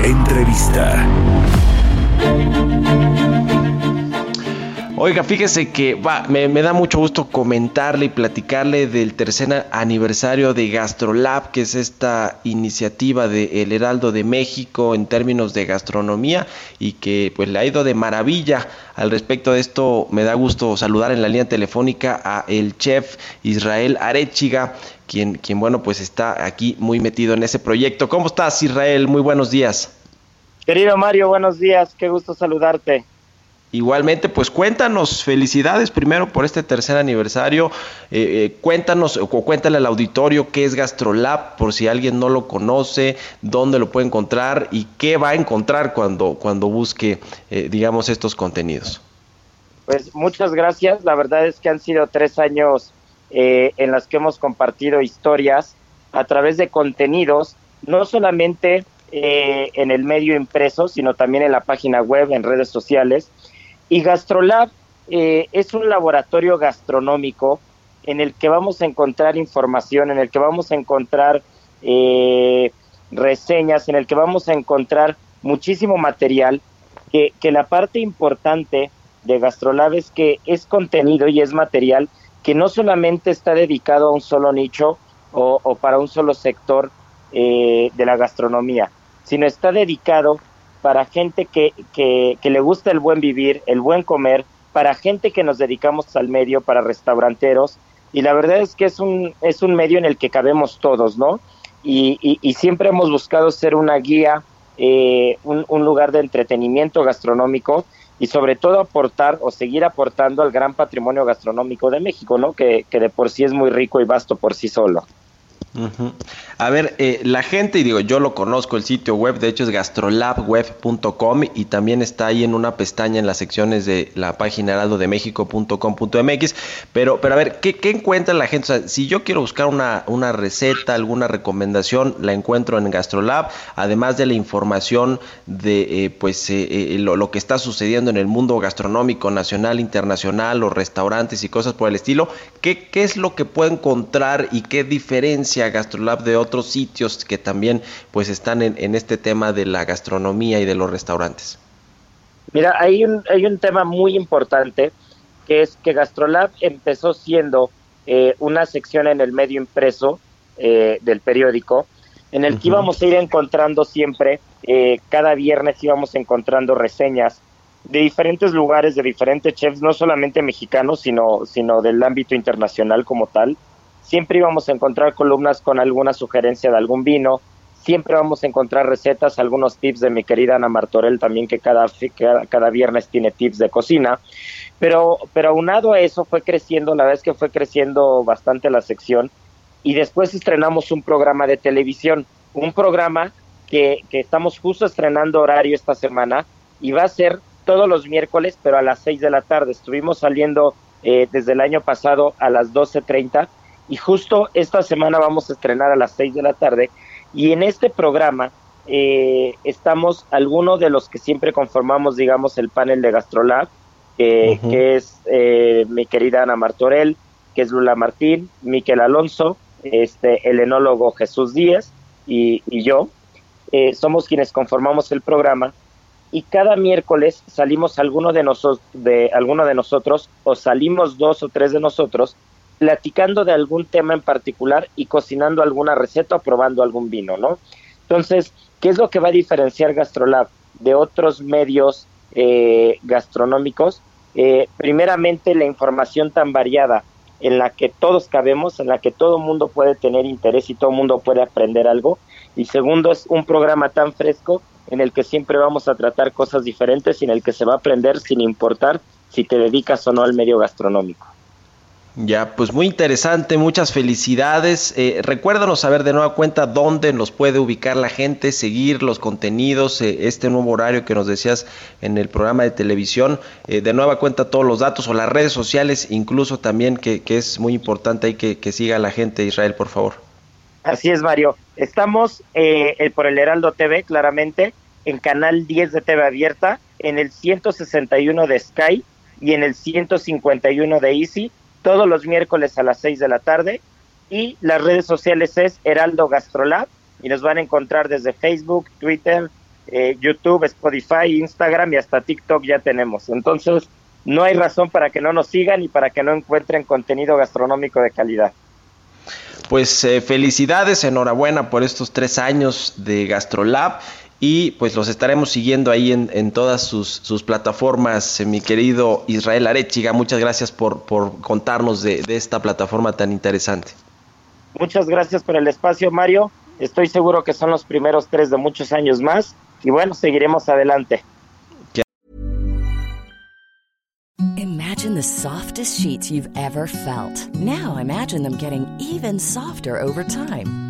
Entrevista. Oiga, fíjese que va, me, da mucho gusto comentarle y platicarle del tercer aniversario de GastroLab, que es esta iniciativa de El Heraldo de México en términos de gastronomía y que pues le ha ido de maravilla. Al respecto de esto, me da gusto saludar en la línea telefónica a el chef Israel Arechiga, quien, quien bueno, pues está aquí muy metido en ese proyecto. ¿Cómo estás, Israel? Muy buenos días. Querido Mario, buenos días, qué gusto saludarte. Igualmente, pues cuéntanos, felicidades primero por este tercer aniversario. Eh, eh, cuéntanos o cuéntale al auditorio qué es GastroLab, por si alguien no lo conoce, dónde lo puede encontrar y qué va a encontrar cuando, cuando busque, eh, digamos, estos contenidos. Pues muchas gracias. La verdad es que han sido tres años en los que hemos compartido historias a través de contenidos, no solamente en el medio impreso, sino también en la página web, en redes sociales y GastroLab eh, es un laboratorio gastronómico en el que vamos a encontrar información, en el que vamos a encontrar eh, reseñas, en el que vamos a encontrar muchísimo material, que, la parte importante de GastroLab es que es contenido y es material que no solamente está dedicado a un solo nicho o, o para un solo sector eh, de la gastronomía, sino está dedicado para gente que, que, le gusta el buen vivir, el buen comer, para gente que nos dedicamos al medio, para restauranteros. Y la verdad es que es un, es un medio en el que cabemos todos, ¿no? Y, y, siempre hemos buscado ser una guía, eh, un, un lugar de entretenimiento gastronómico y sobre todo aportar o seguir aportando al gran patrimonio gastronómico de México, ¿no? Que, que de por sí es muy rico y vasto por sí solo. A ver, eh, la gente, y digo, yo lo conozco, el sitio web, de hecho es gastrolabweb.com y también está ahí en una pestaña en las secciones de la página heraldodemexico.com.mx, pero, pero a ver, ¿qué, ¿qué, encuentra la gente? O sea, si yo quiero buscar una, una receta, alguna recomendación, la encuentro en Gastrolab, además de la información de eh, pues eh, lo, lo, que está sucediendo en el mundo gastronómico nacional, internacional, los restaurantes y cosas por el estilo, ¿qué, qué es lo que puedo encontrar y qué diferencia Gastrolab de otros sitios que también pues están en, en, este tema de la gastronomía y de los restaurantes? Mira, hay un, hay un tema muy importante que es que Gastrolab empezó siendo eh, una sección en el medio impreso eh, del periódico en el uh -huh. que íbamos a ir encontrando siempre, eh, cada viernes íbamos encontrando reseñas de diferentes lugares, de diferentes chefs, no solamente mexicanos, sino, sino del ámbito internacional como tal siempre íbamos a encontrar columnas con alguna sugerencia de algún vino, siempre vamos a encontrar recetas, algunos tips de mi querida Ana Martorell también que cada, cada, cada, viernes tiene tips de cocina, pero, pero aunado a eso fue creciendo, la verdad es que fue creciendo bastante la sección. Y después estrenamos un programa de televisión, un programa que, que estamos justo estrenando horario esta semana y va a ser todos los miércoles, pero a las 6 de la tarde. Estuvimos saliendo eh, desde el año pasado a las 12.30 y justo esta semana vamos a estrenar a las 6 de la tarde y en este programa eh, estamos algunos de los que siempre conformamos, digamos, el panel de Gastrolab, eh, uh -huh. que es eh, mi querida Ana Martorell, que es Lula Martín, Miquel Alonso, este, el enólogo Jesús Díaz y, y yo. Eh, somos quienes conformamos el programa y cada miércoles salimos alguno de, nosotros de, alguno de nosotros o salimos dos o tres de nosotros platicando de algún tema en particular y cocinando alguna receta o probando algún vino, ¿no? Entonces, ¿qué es lo que va a diferenciar GastroLab de otros medios eh, gastronómicos? Eh, primeramente, la información tan variada en la que todos cabemos, en la que todo mundo puede tener interés y todo mundo puede aprender algo. Y segundo, es un programa tan fresco en el que siempre vamos a tratar cosas diferentes y en el que se va a aprender sin importar si te dedicas o no al medio gastronómico. Ya, pues muy interesante, muchas felicidades. Eh, recuérdanos saber de nueva cuenta dónde nos puede ubicar la gente, seguir los contenidos, eh, este nuevo horario que nos decías en el programa de televisión. Eh, de nueva cuenta todos los datos o las redes sociales, incluso también, que, es muy importante ahí que, que siga la gente Israel, por favor. Así es, Mario. Estamos por el Heraldo TV, claramente, en Canal 10 de TV Abierta, en el 161 de Sky y en el 151 de Easy todos los miércoles a las 6 de la tarde y las redes sociales es Heraldo Gastrolab y nos van a encontrar desde Facebook, Twitter, eh, YouTube, Spotify, Instagram y hasta TikTok ya tenemos. Entonces, no hay razón para que no nos sigan y para que no encuentren contenido gastronómico de calidad. Pues eh, felicidades, enhorabuena por estos tres años de Gastrolab y pues los estaremos siguiendo ahí en, todas sus, plataformas, eh, mi querido Israel Arechiga. Muchas gracias por, por contarnos de, de, esta plataforma tan interesante. Muchas gracias por el espacio, Mario. Estoy seguro que son los primeros tres de muchos años más y bueno, seguiremos adelante. Imagine the softest sheets you've ever felt. Now imagine them getting even softer over time.